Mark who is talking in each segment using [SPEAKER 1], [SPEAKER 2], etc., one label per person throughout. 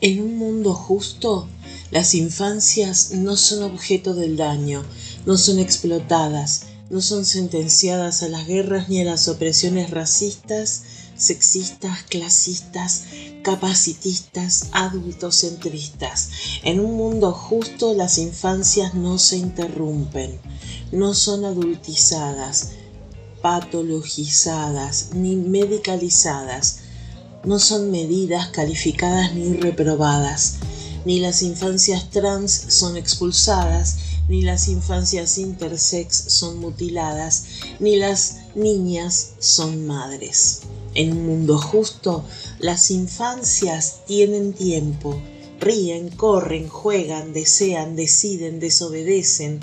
[SPEAKER 1] En un mundo justo, las infancias no son objeto del daño, no son explotadas, no son sentenciadas a las guerras ni a las opresiones racistas, sexistas, clasistas, capacitistas, adultocentristas. En un mundo justo las infancias no se interrumpen, no son adultizadas, patologizadas ni medicalizadas, no son medidas calificadas ni reprobadas, ni las infancias trans son expulsadas, ni las infancias intersex son mutiladas, ni las niñas son madres. En un mundo justo, las infancias tienen tiempo, ríen, corren, juegan, desean, deciden, desobedecen,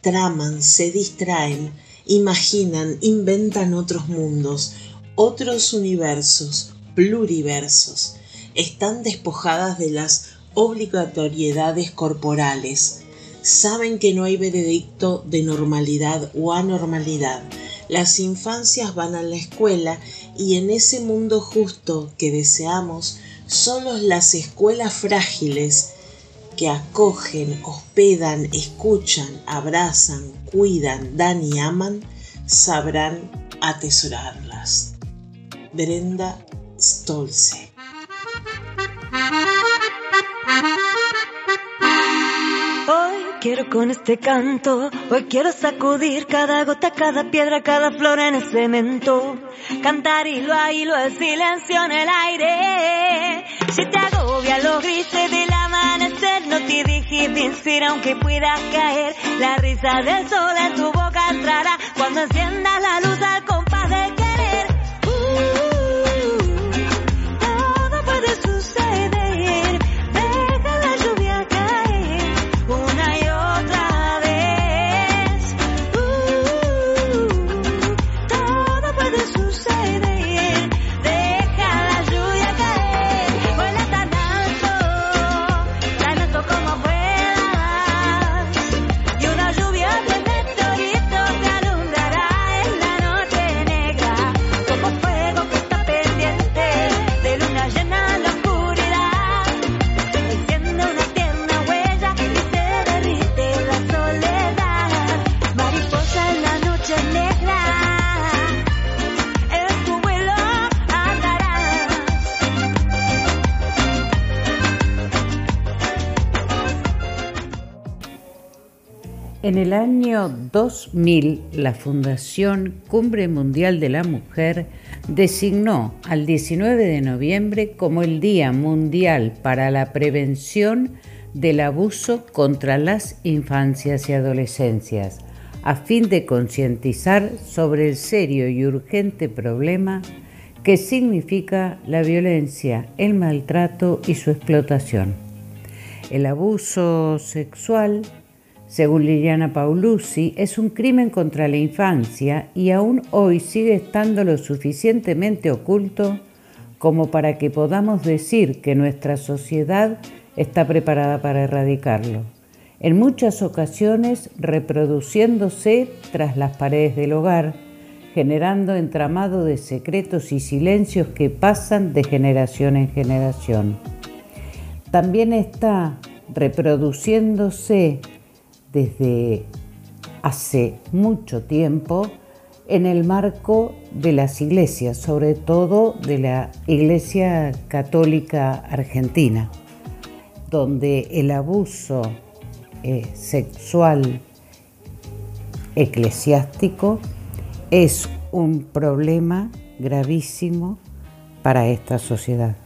[SPEAKER 1] traman, se distraen, imaginan, inventan otros mundos, otros universos, pluriversos. Están despojadas de las obligatoriedades corporales. Saben que no hay veredicto de normalidad o anormalidad. Las infancias van a la escuela y en ese mundo justo que deseamos, solo las escuelas frágiles que acogen, hospedan, escuchan, abrazan, cuidan, dan y aman, sabrán atesorarlas. Brenda Stolze.
[SPEAKER 2] Hoy quiero con este canto, hoy quiero sacudir cada gota, cada piedra, cada flor en el cemento. Cantar hilo a hilo el silencio en el aire. Si te agobia los grises del amanecer, no te dejes vencer aunque puedas caer. La risa del sol en tu boca entrará cuando enciendas la luz al compás En
[SPEAKER 3] el año 2000, la Fundación Cumbre Mundial de la Mujer designó al 19 de noviembre como el Día Mundial para la Prevención del Abuso contra las Infancias y Adolescencias, a fin de concientizar sobre el serio y urgente problema que significa la violencia, el maltrato y su explotación. El abuso sexual según Liliana Paulucci, es un crimen contra la infancia y aún hoy sigue estando lo suficientemente oculto como para que podamos decir que nuestra sociedad está preparada para erradicarlo. En muchas ocasiones reproduciéndose tras las paredes del hogar, generando entramado de secretos y silencios que pasan de generación en generación. También está reproduciéndose desde hace mucho tiempo en el marco de las iglesias, sobre todo de la Iglesia Católica Argentina, donde el abuso eh, sexual eclesiástico es un problema gravísimo para esta sociedad.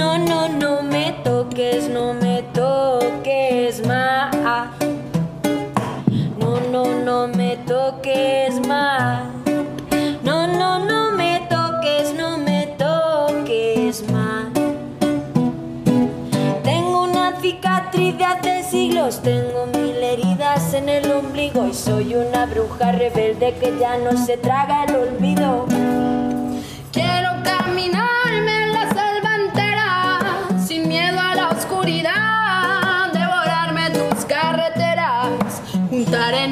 [SPEAKER 4] No,
[SPEAKER 2] no, no me toques, no me toques más. No, no, no me toques más. tengo mil heridas en el ombligo y soy una bruja rebelde que ya no se traga el olvido.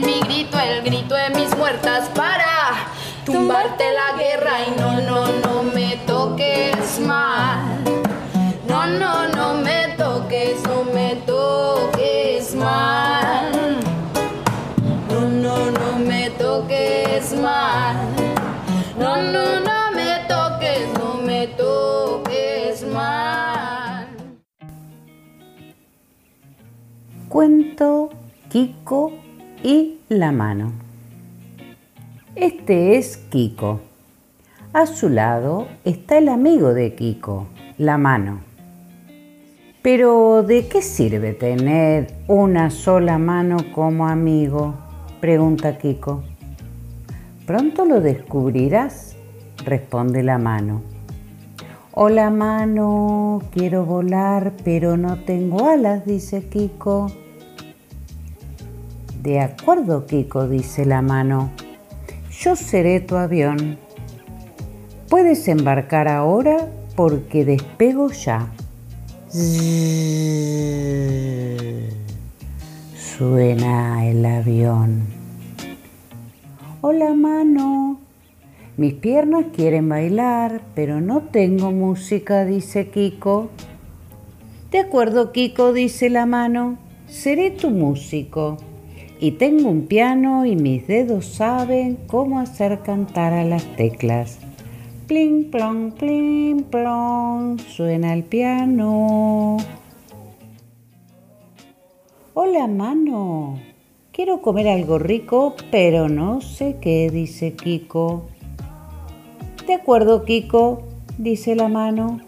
[SPEAKER 4] Mi grito el grito de mis muertas para tumbarte la guerra y no, no, no me toques mal. No, no, no me toques, no me toques mal. No, no, no me toques mal. No, no, no me toques, no me toques mal.
[SPEAKER 3] Cuento Kiko y la mano. Este es Kiko. A su lado está el amigo de Kiko, la mano. Pero ¿de qué sirve tener una sola mano como amigo? pregunta Kiko. Pronto lo descubrirás, responde la mano. Hola mano, quiero volar, pero no tengo alas, dice Kiko. De acuerdo, Kiko, dice la mano. Yo seré tu avión. Puedes embarcar ahora porque despego ya. Suena el avión. Hola mano. Mis piernas quieren bailar, pero no tengo música, dice Kiko. De acuerdo, Kiko, dice la mano. Seré tu músico. Y tengo un piano y mis dedos saben cómo hacer cantar a las teclas. Pling, plong, pling, plong, suena el piano. Hola, mano. Quiero comer algo rico, pero no sé qué, dice Kiko. De acuerdo, Kiko, dice la mano.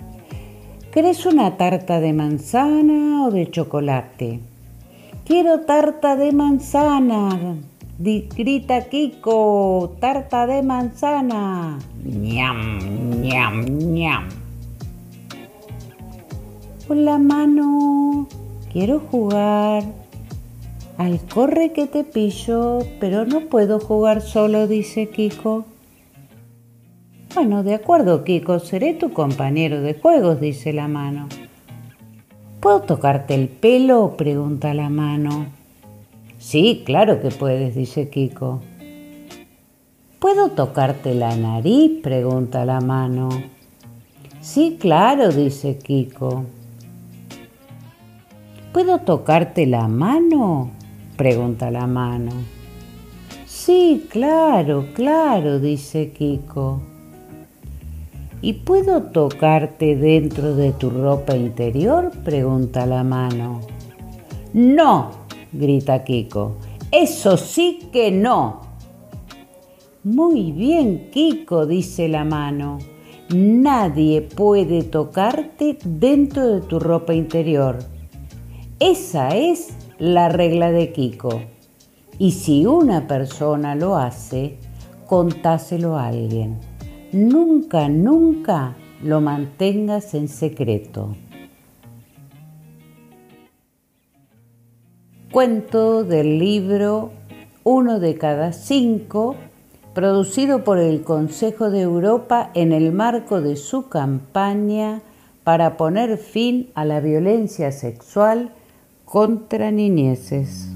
[SPEAKER 3] ¿Querés una tarta de manzana o de chocolate? Quiero tarta de manzana, grita Kiko, tarta de manzana. ñam, ñam, ñam. Con la mano quiero jugar. Al corre que te pillo, pero no puedo jugar solo, dice Kiko. Bueno, de acuerdo, Kiko, seré tu compañero de juegos, dice la mano. ¿Puedo tocarte el pelo? pregunta la mano. Sí, claro que puedes, dice Kiko. ¿Puedo tocarte la nariz? pregunta la mano. Sí, claro, dice Kiko. ¿Puedo tocarte la mano? pregunta la mano. Sí, claro, claro, dice Kiko. ¿Y puedo tocarte dentro de tu ropa interior? pregunta la mano. No, grita Kiko. Eso sí que no. Muy bien, Kiko, dice la mano. Nadie puede tocarte dentro de tu ropa interior. Esa es la regla de Kiko. Y si una persona lo hace, contáselo a alguien. Nunca, nunca lo mantengas en secreto. Cuento del libro Uno de cada cinco, producido por el Consejo de Europa en el marco de su campaña para poner fin a la violencia sexual contra niñeces.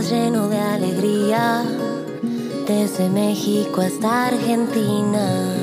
[SPEAKER 3] lleno de alegría, desde México hasta Argentina.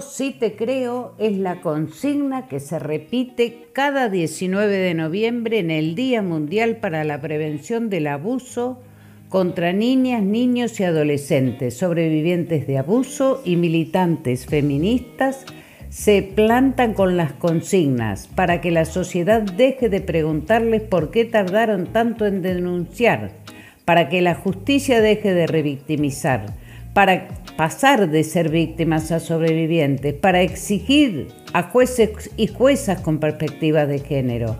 [SPEAKER 3] Sí te creo es la consigna que se repite cada 19 de noviembre en el Día Mundial para la Prevención del Abuso contra niñas, niños y adolescentes, sobrevivientes de abuso y militantes feministas se plantan con las consignas para que la sociedad deje de preguntarles por qué tardaron tanto en denunciar, para que la justicia deje de revictimizar, para pasar de ser víctimas a sobrevivientes, para exigir a jueces y juezas con perspectiva de género,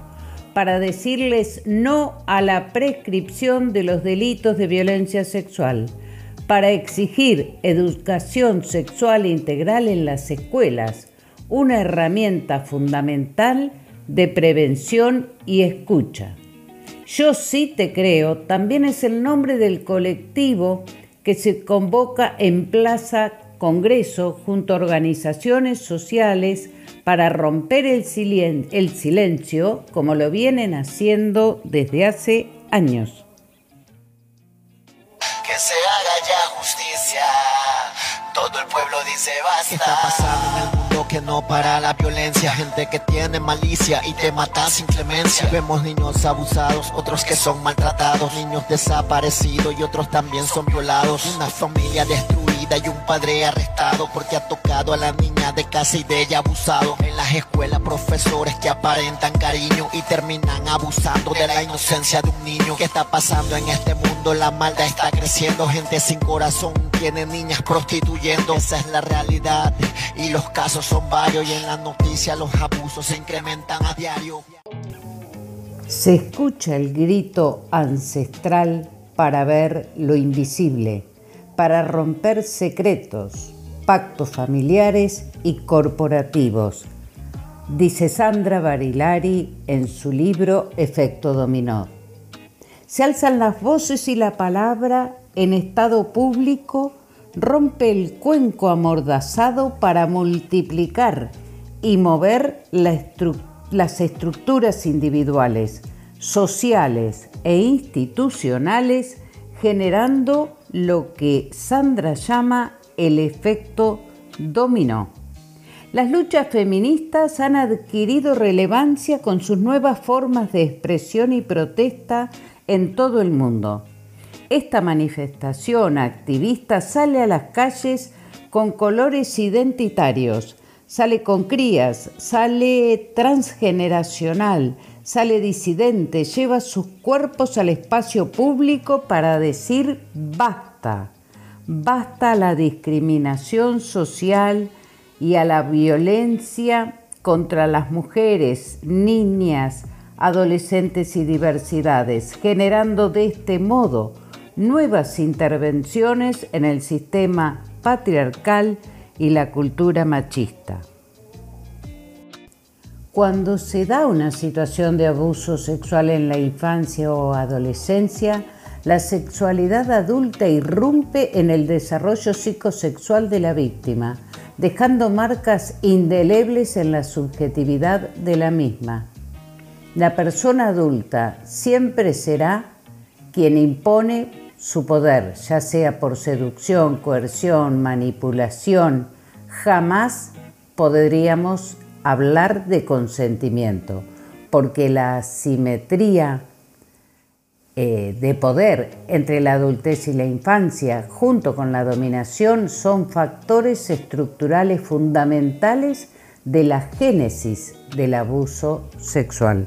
[SPEAKER 3] para decirles no a la prescripción de los delitos de violencia sexual, para exigir educación sexual integral en las escuelas, una herramienta fundamental de prevención y escucha. Yo sí te creo también es el nombre del colectivo que se convoca en Plaza Congreso junto a organizaciones sociales para romper el, silencio como lo vienen haciendo desde hace años.
[SPEAKER 5] Que se haga ya justicia, todo el pueblo dice basta. ¿Qué está pasando no para la violencia? Gente que tiene malicia y te mata sin clemencia. Vemos niños abusados, otros que son maltratados, niños desaparecidos y otros también son violados. Una familia destruida y un padre arrestado porque ha tocado a la niña de casa y de ella abusado. En las escuelas profesores que aparentan cariño y terminan abusando de la inocencia de un niño. ¿Qué está pasando en este mundo? La maldad está creciendo, gente sin corazón tiene niñas prostituyendo. Esa es la realidad y los casos son varios y en la noticia los abusos se incrementan a diario.
[SPEAKER 3] Se escucha el grito ancestral para ver lo invisible, para romper secretos, pactos familiares y corporativos, dice Sandra Barilari en su libro Efecto Dominó. Se alzan las voces y la palabra en estado público rompe el cuenco amordazado para multiplicar y mover las estructuras individuales, sociales e institucionales, generando lo que Sandra llama el efecto dominó. Las luchas feministas han adquirido relevancia con sus nuevas formas de expresión y protesta en todo el mundo. Esta manifestación activista sale a las calles con colores identitarios, sale con crías, sale transgeneracional, sale disidente, lleva sus cuerpos al espacio público para decir basta, basta a la discriminación social, y a la violencia contra las mujeres, niñas, adolescentes y diversidades, generando de este modo nuevas intervenciones en el sistema patriarcal y la cultura machista. Cuando se da una situación de abuso sexual en la infancia o adolescencia, la sexualidad adulta irrumpe en el desarrollo psicosexual de la víctima, dejando marcas indelebles en la subjetividad de la misma. La persona adulta siempre será quien impone su poder, ya sea por seducción, coerción, manipulación. Jamás podríamos hablar de consentimiento, porque la simetría eh, de poder entre la adultez y la infancia, junto con la dominación, son factores estructurales fundamentales de la génesis del abuso sexual.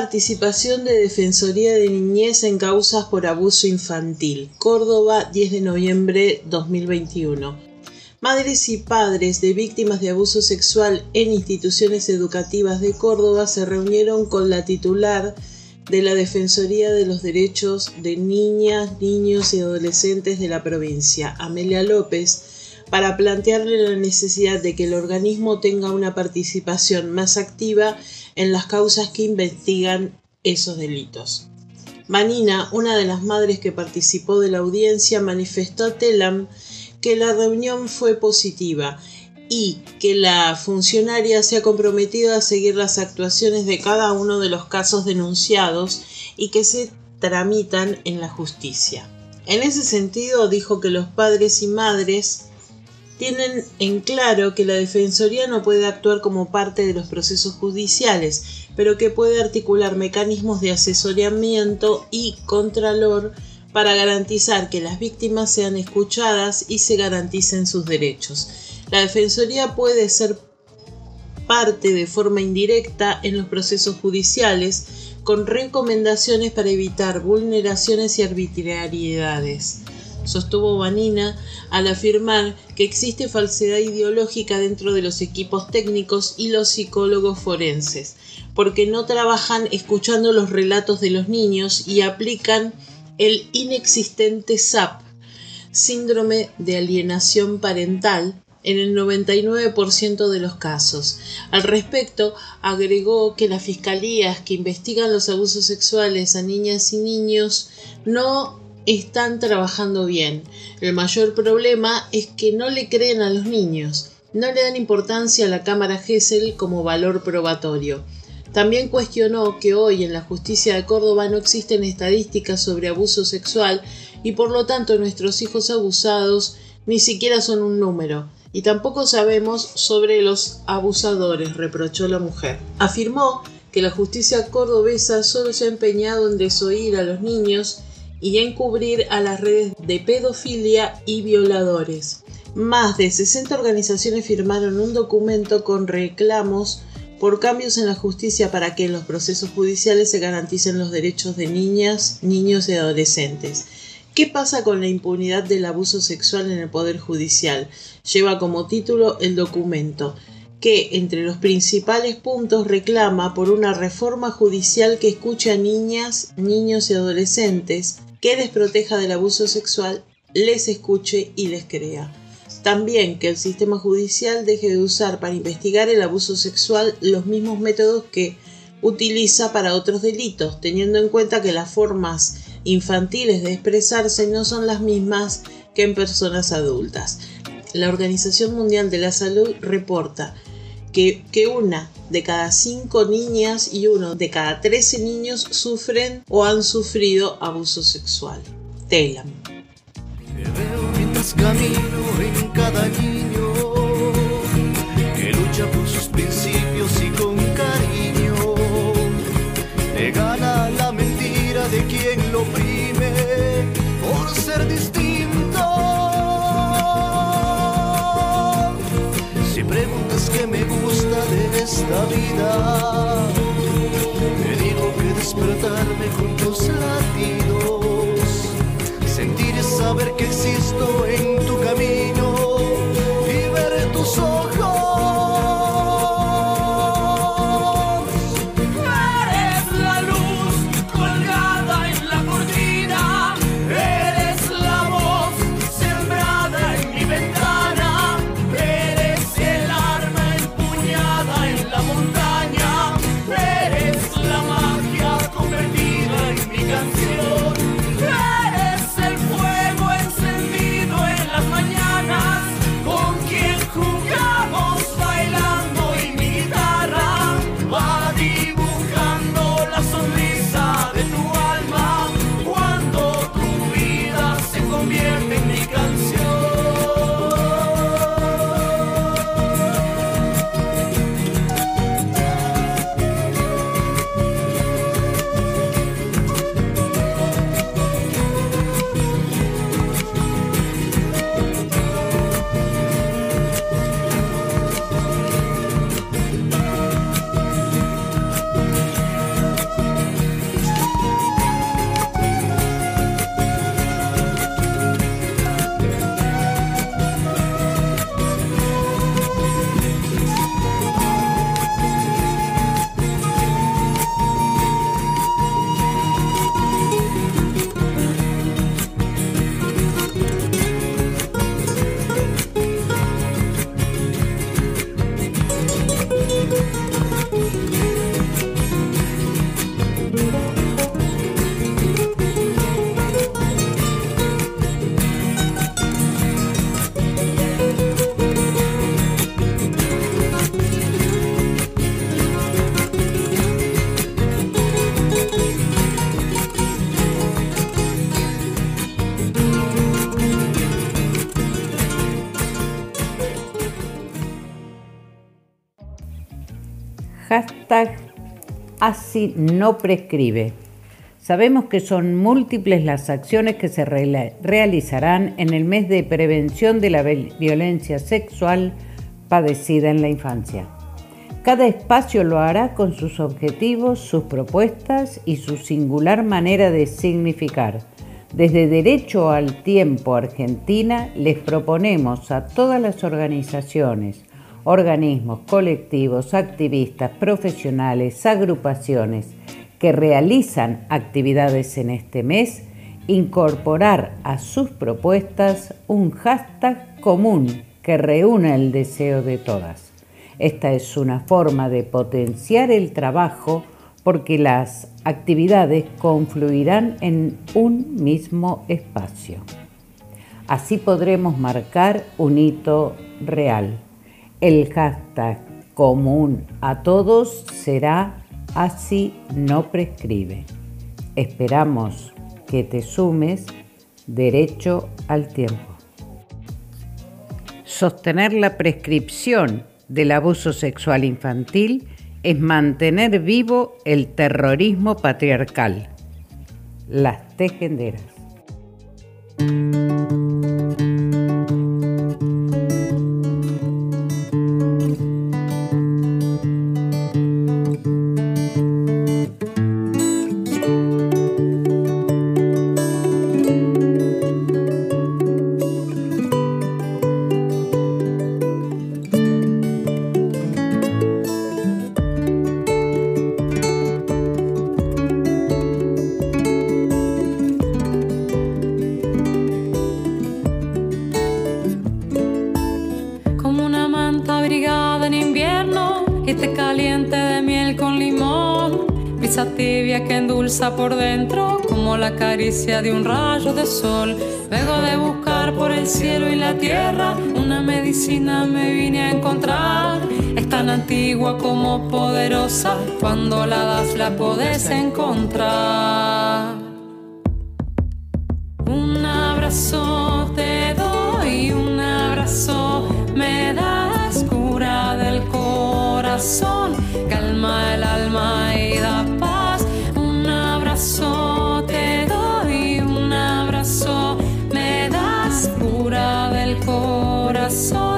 [SPEAKER 1] participación de Defensoría de Niñez en causas por abuso infantil. Córdoba, 10 de noviembre 2021. Madres y padres de víctimas de abuso sexual en instituciones educativas de Córdoba se reunieron con la titular de la Defensoría de los Derechos de Niñas, Niños y Adolescentes de la provincia, Amelia López, para plantearle la necesidad de que el organismo tenga una participación más activa en las causas que investigan esos delitos. Manina, una de las madres que participó de la audiencia, manifestó a Telam que la reunión fue positiva y que la funcionaria se ha comprometido a seguir las actuaciones de cada uno de los casos denunciados y que se tramitan en la justicia. En ese sentido, dijo que los padres y madres tienen en claro que la Defensoría no puede actuar como parte de los procesos judiciales, pero que puede articular mecanismos de asesoramiento y contralor para garantizar que las víctimas sean escuchadas y se garanticen sus derechos. La Defensoría puede ser parte de forma indirecta en los procesos judiciales con recomendaciones para evitar vulneraciones y arbitrariedades sostuvo Vanina al afirmar que existe falsedad ideológica dentro de los equipos técnicos y los psicólogos forenses, porque no trabajan escuchando los relatos de los niños y aplican el inexistente SAP, síndrome de alienación parental, en el 99% de los casos. Al respecto, agregó que las fiscalías que investigan los abusos sexuales a niñas y niños no están trabajando bien. El mayor problema es que no le creen a los niños, no le dan importancia a la cámara Gesell como valor probatorio. También cuestionó que hoy en la justicia de Córdoba no existen estadísticas sobre abuso sexual y por lo tanto nuestros hijos abusados ni siquiera son un número. Y tampoco sabemos sobre los abusadores, reprochó la mujer. Afirmó que la justicia cordobesa solo se ha empeñado en desoír a los niños y encubrir a las redes de pedofilia y violadores. Más de 60 organizaciones firmaron un documento con reclamos por cambios en la justicia para que en los procesos judiciales se garanticen los derechos de niñas, niños y adolescentes. ¿Qué pasa con la impunidad del abuso sexual en el Poder Judicial? Lleva como título el documento, que entre los principales puntos reclama por una reforma judicial que escuche a niñas, niños y adolescentes, que les proteja del abuso sexual, les escuche y les crea. También que el sistema judicial deje de usar para investigar el abuso sexual los mismos métodos que utiliza para otros delitos, teniendo en cuenta que las formas infantiles de expresarse no son las mismas que en personas adultas. La Organización Mundial de la Salud reporta que, una de cada cinco niñas y uno de cada trece niños sufren o han sufrido abuso sexual. Telam.
[SPEAKER 6] mientras camino en cada niño que lucha por sus principios y con cariño le gana la mentira de quien lo oprime por ser distinto. Esta vida,
[SPEAKER 3] no prescribe. Sabemos que son múltiples las acciones que se realizarán en el mes de prevención de la violencia sexual padecida en la infancia. Cada espacio lo hará con sus objetivos, sus propuestas y su singular manera de significar. Desde Derecho al Tiempo Argentina les proponemos a todas las organizaciones, organismos, colectivos, activistas, profesionales, agrupaciones que realizan actividades en este mes, incorporar a sus propuestas un hashtag común que reúna el deseo de todas. Esta es una forma de potenciar el trabajo porque las actividades confluirán en un mismo espacio. Así podremos marcar un hito real. El hashtag común a todos será así no prescribe. Esperamos que te sumes derecho al tiempo. Sostener la prescripción del abuso sexual infantil es mantener vivo el terrorismo patriarcal. Las tejenderas.
[SPEAKER 7] Cielo y la tierra, una medicina me vine a encontrar. Es tan antigua como poderosa, cuando la das la podés encontrar. Un abrazo te doy, un abrazo me das cura del corazón, calma el alma y doy